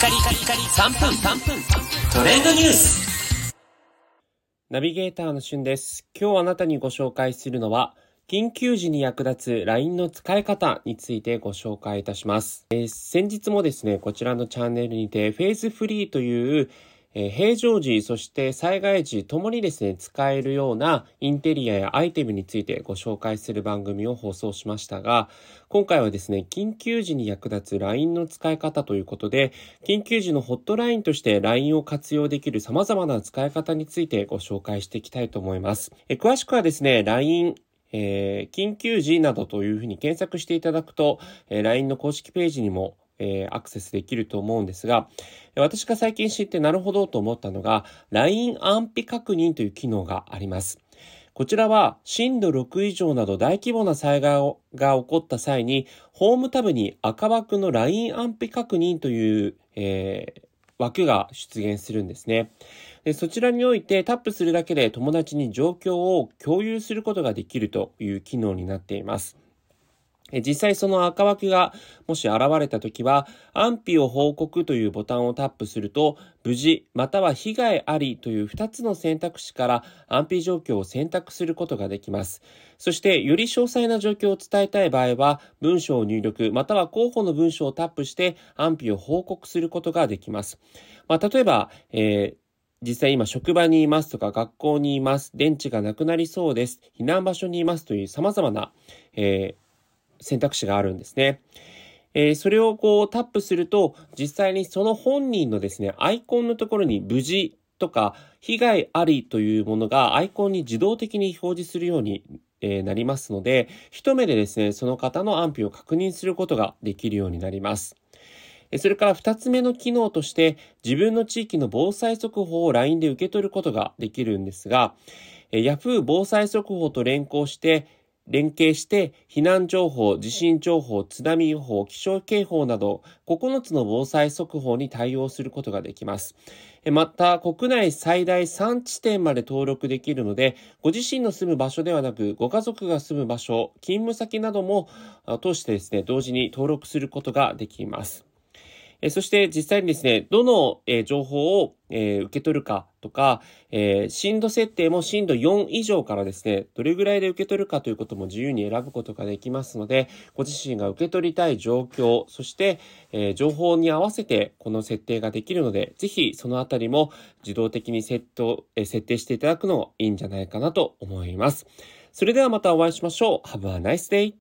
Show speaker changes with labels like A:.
A: カリカリカリ3分3分トレンドニュース
B: ナビゲーターのしゅんです。今日あなたにご紹介するのは、緊急時に役立つ LINE の使い方についてご紹介いたします。えー先日もですね、こちらのチャンネルにて、フェーズフリーという、平常時、そして災害時ともにですね、使えるようなインテリアやアイテムについてご紹介する番組を放送しましたが、今回はですね、緊急時に役立つ LINE の使い方ということで、緊急時のホットラインとして LINE を活用できる様々な使い方についてご紹介していきたいと思います。詳しくはですね、LINE えー緊急時などというふうに検索していただくと、えー LINE の公式ページにも、えーアクセスできると思うんですが、私が最近知ってなるほどと思ったのが、LINE 安否確認という機能があります。こちらは震度6以上など大規模な災害が起こった際に、ホームタブに赤枠の LINE 安否確認という、えー枠が出現するんですね。でそちらにおいてタップするだけで友達に状況を共有することができるという機能になっています。実際その赤枠がもし現れた時は安否を報告というボタンをタップすると無事または被害ありという2つの選択肢から安否状況を選択することができます。そしてより詳細な状況を伝えたい場合は文章を入力または候補の文章をタップして安否を報告することができます。まあ、例えば、えー実際今職場にいますとか学校にいます、電池がなくなりそうです、避難場所にいますという様々な、えー選択肢があるんですね。えーそれをこうタップすると、実際にその本人のですね、アイコンのところに無事とか被害ありというものがアイコンに自動的に表示するようにえなりますので、一目でですね、その方の安否を確認することができるようになります。それから二つ目の機能として、自分の地域の防災速報を LINE で受け取ることができるんですが、え Yahoo 防災速報と連行して、連携して避難情報、地震情報、津波予報、気象警報など9つの防災速報に対応することができます。また、国内最大3地点まで登録できるので、ご自身の住む場所ではなく、ご家族が住む場所、勤務先なども通してですね、同時に登録することができます。そして実際にですね、どの、情報を、えー受け取るかとか、えー震度設定も震度4以上からですね、どれぐらいで受け取るかということも自由に選ぶことができますので、ご自身が受け取りたい状況、そして、えー情報に合わせてこの設定ができるので、ぜひそのあたりも自動的にセット、えー設定していただくのいいんじゃないかなと思います。それではまたお会いしましょう。Have a nice day!